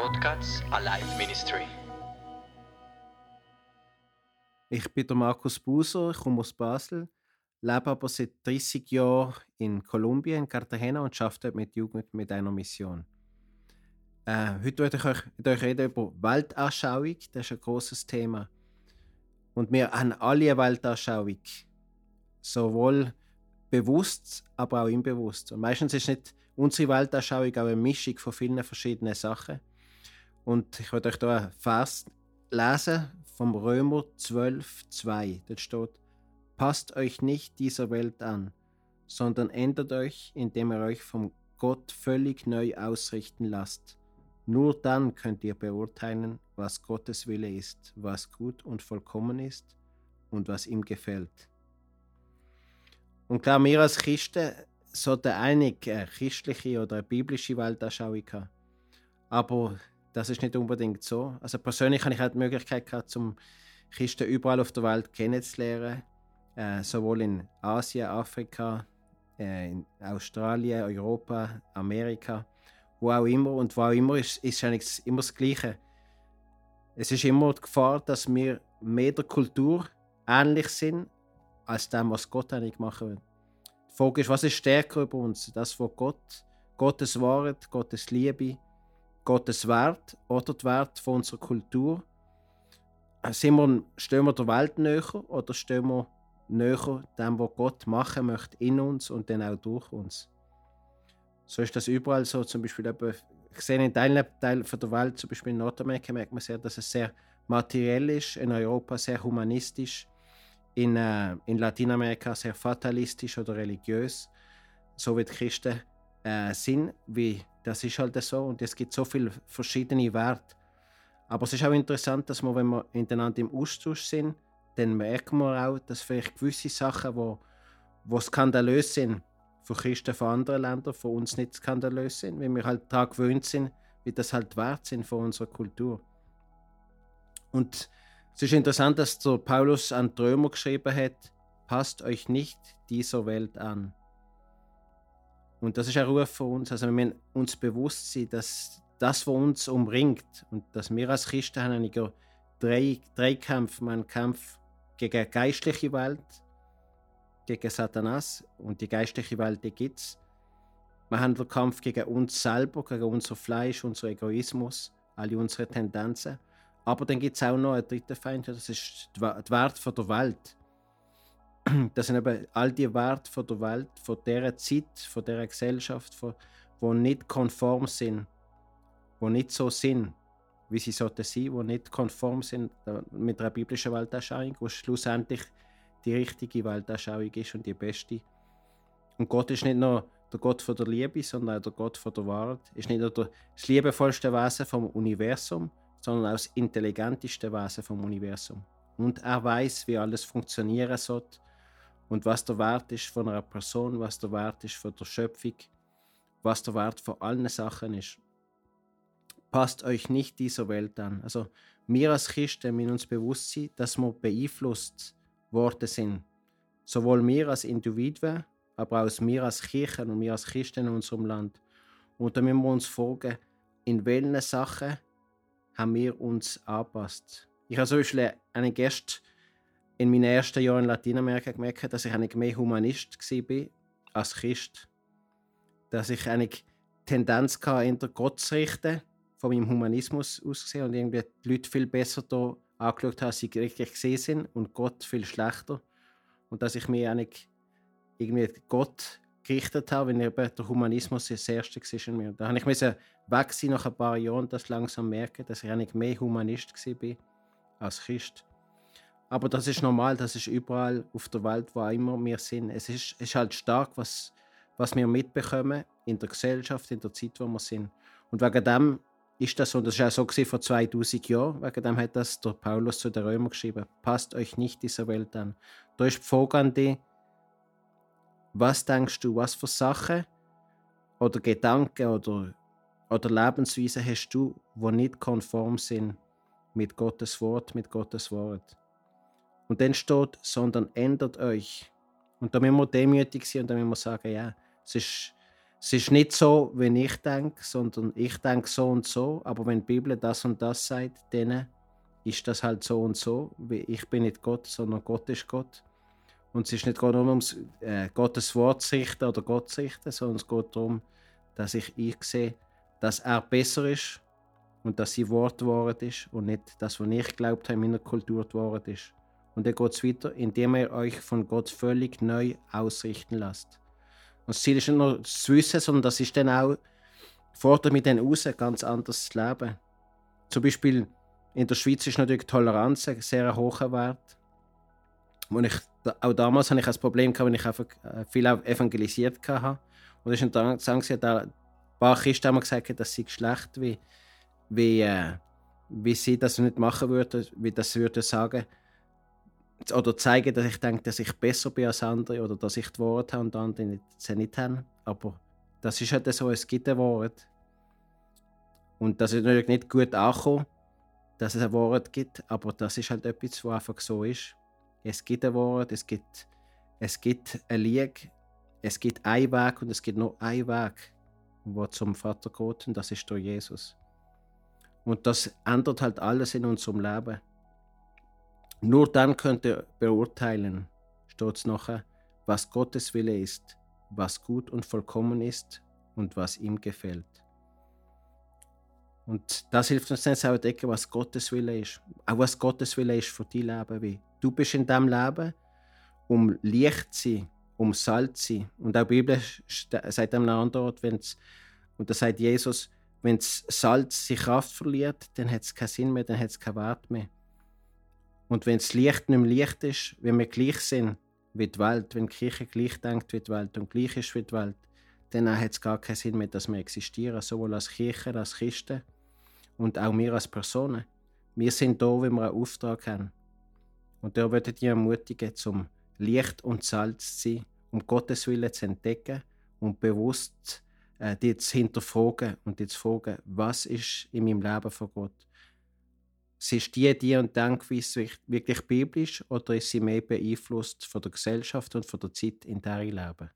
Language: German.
Podcast Alive Ministry. Ich bin der Markus Buser, ich komme aus Basel, lebe aber seit 30 Jahren in Kolumbien, in Cartagena und arbeite mit Jugend mit einer Mission. Äh, heute werde ich euch, mit euch reden über Weltanschauung, das ist ein großes Thema. Und wir haben alle eine Weltanschauung, sowohl bewusst, aber auch unbewusst. Und meistens ist nicht unsere Weltanschauung auch eine Mischung von vielen verschiedenen Sachen. Und ich werde euch hier einen Vers lesen vom Römer 12, 2. Dort steht, passt euch nicht dieser Welt an, sondern ändert euch, indem ihr euch vom Gott völlig neu ausrichten lasst. Nur dann könnt ihr beurteilen, was Gottes Wille ist, was gut und vollkommen ist und was ihm gefällt. Und klar, wir als Christen sollten einige eine christliche oder biblische Weltanschauung haben. Aber das ist nicht unbedingt so. Also persönlich habe ich halt die Möglichkeit gehabt, zum Christen überall auf der Welt kennenzulernen. Äh, sowohl in Asien, Afrika, äh, in Australien, Europa, Amerika, wo auch immer. Und wo auch immer ist, ist eigentlich immer das Gleiche. Es ist immer die Gefahr, dass wir mehr der Kultur ähnlich sind, als dem, was Gott eigentlich machen will. Die Frage ist, was ist stärker über uns? Das, was Gott, Gottes Wahrheit, Gottes Liebe, Gottes Wert oder der Wert von unserer Kultur? Sind wir, stehen wir der Welt näher oder stehen wir näher dem, was Gott machen möchte in uns und dann auch durch uns? So ist das überall so. Zum Beispiel, ich sehe in Teilen Teil der Welt, zum Beispiel in Nordamerika, merkt man sehr, dass es sehr materiell ist, in Europa sehr humanistisch, in, äh, in Lateinamerika sehr fatalistisch oder religiös, so wie die Christen äh, sind, wie das ist halt so und es gibt so viele verschiedene Werte. Aber es ist auch interessant, dass wir, wenn wir miteinander im Austausch sind, dann merken wir auch, dass vielleicht gewisse Sachen, wo, wo skandalös sind, für Christen von anderen Ländern, für uns nicht skandalös sind, weil wir halt daran gewöhnt sind, wie das halt wert sind von unserer Kultur. Und es ist interessant, dass der Paulus an die Römer geschrieben hat, passt euch nicht dieser Welt an. Und das ist ein Ruf von uns. Also wir müssen uns bewusst sein, dass das, was uns umringt und dass wir als Christen haben ja drei, Kämpfe. Wir haben einen Kampf gegen die geistliche Welt, gegen Satanas und die geistliche Welt, gibt es. Wir haben den Kampf gegen uns selber, gegen unser Fleisch, unser Egoismus, alle unsere Tendenzen. Aber dann gibt es auch noch einen dritten Feind, das ist die Wert der Welt das sind eben all die Werte von der Welt, von dieser Zeit, von dieser Gesellschaft, von, die nicht konform sind, die nicht so sind, wie sie sollten sein, die nicht konform sind mit einer biblischen Weltanschauung, die schlussendlich die richtige Weltanschauung ist und die beste. Und Gott ist nicht nur der Gott von der Liebe, sondern auch der Gott von der Wahrheit. Ist nicht nur das liebevollste Wesen vom Universum, sondern auch das intelligenteste Wesen vom Universum. Und er weiß, wie alles funktionieren soll und was der Wert ist von einer Person, was der Wert ist von der Schöpfung, was der Wert von allen Sachen ist. Passt euch nicht dieser Welt an. Also wir als Christen müssen uns bewusst sein, dass wir beeinflusst worden sind. Sowohl wir als Individuen, aber auch wir als Kirchen und wir als Christen in unserem Land. Und da müssen wir uns fragen, in welchen Sachen haben wir uns angepasst. Ich habe zum Beispiel einen Gast in meinen ersten Jahren in Lateinamerika gemerkt, dass ich eigentlich mehr Humanist war als Christ. Dass ich eigentlich Tendenz hatte, in der Gott zu richten, von meinem Humanismus aus gesehen und irgendwie die Leute viel besser da angeschaut habe, als sie richtig gesehen sind und Gott viel schlechter. Und dass ich mir eigentlich irgendwie Gott gerichtet habe, wenn eben der Humanismus das Erste war in mir. Da habe ich weg sein nach ein paar Jahren das langsam merken, dass ich eigentlich mehr Humanist war als Christ. Aber das ist normal, das ist überall auf der Welt, wo immer wir sind. Es ist, ist halt stark, was, was wir mitbekommen in der Gesellschaft, in der Zeit, wo wir sind. Und wegen dem ist das so, das war auch so vor 2000 Jahren, wegen dem hat das der Paulus zu den Römern geschrieben, passt euch nicht dieser Welt an. Da ist die Frage an dich, was denkst du, was für Sachen oder Gedanken oder, oder Lebensweisen hast du, die nicht konform sind mit Gottes Wort, mit Gottes Wort? Und dann steht, sondern ändert euch. Und da müssen wir demütig sein und da müssen wir sagen, ja, es ist, es ist nicht so, wenn ich denke, sondern ich denke so und so. Aber wenn die Bibel das und das sagt, dann ist das halt so und so. Ich bin nicht Gott, sondern Gott ist Gott. Und es ist nicht nur ums äh, Gottes Wort zu richten oder Gott zu richten, sondern es geht darum, dass ich einsehe, dass er besser ist und dass sein Wort Wort ist und nicht das, was ich glaubt habe, in meiner Kultur Wort ist. Und dann geht es weiter, indem ihr euch von Gott völlig neu ausrichten lasst. Und das Ziel ist nicht nur zu wissen, sondern das ist dann auch, fordert mich dann raus, ganz anders zu leben. Zum Beispiel in der Schweiz ist natürlich Toleranz ein sehr hoher Wert. Und ich, auch damals hatte ich ein Problem, wenn ich äh, viel evangelisiert hatte. Und es ist interessant, dass ein paar Christen haben gesagt, dass sie schlecht wie, wie, äh, wie sie das nicht machen würden, wie das würde sagen oder zeigen, dass ich denke, dass ich besser bin als andere oder dass ich die Worte habe und andere sie nicht haben. Aber das ist halt so, es gibt ein Wort. Und das ist natürlich nicht gut angekommen, dass es ein Wort gibt, aber das ist halt etwas, was einfach so ist. Es gibt ein Wort, es gibt, es gibt eine Liege, es gibt einen Weg und es gibt nur einen Weg, der zum Vater geht und das ist durch Jesus. Und das ändert halt alles in unserem Leben. Nur dann könnt ihr beurteilen, steht nachher, was Gottes Wille ist, was gut und vollkommen ist und was ihm gefällt. Und das hilft uns dann zu entdecken, was Gottes Wille ist. Auch was Gottes Wille ist für dein Leben. Wie du bist in diesem Leben, um Licht zu sein, um Salz zu sein. Und auch die Bibel sagt an einem anderen Ort, wenn's, und da sagt Jesus, wenn das Salz seine Kraft verliert, dann hat es keinen Sinn mehr, dann hat es keinen Wert mehr. Und wenn das Licht nicht mehr Licht ist, wenn wir gleich sind wie die Welt, wenn die Kirche gleich denkt wie die Welt und gleich ist wie die Welt, dann hat es gar keinen Sinn mehr, dass wir existieren, sowohl als Kirche, als Christen und auch wir als Personen. Wir sind da, wenn wir einen Auftrag haben. Und da würde ich ermutigen, zum Licht und Salz zu sein, um Gottes Willen zu entdecken und bewusst äh, die zu hinterfragen und die zu fragen, was ist in meinem Leben von Gott? Ist die, die und Denkweise wirklich biblisch oder ist sie mehr beeinflusst von der Gesellschaft und von der Zeit, in der ich lebe?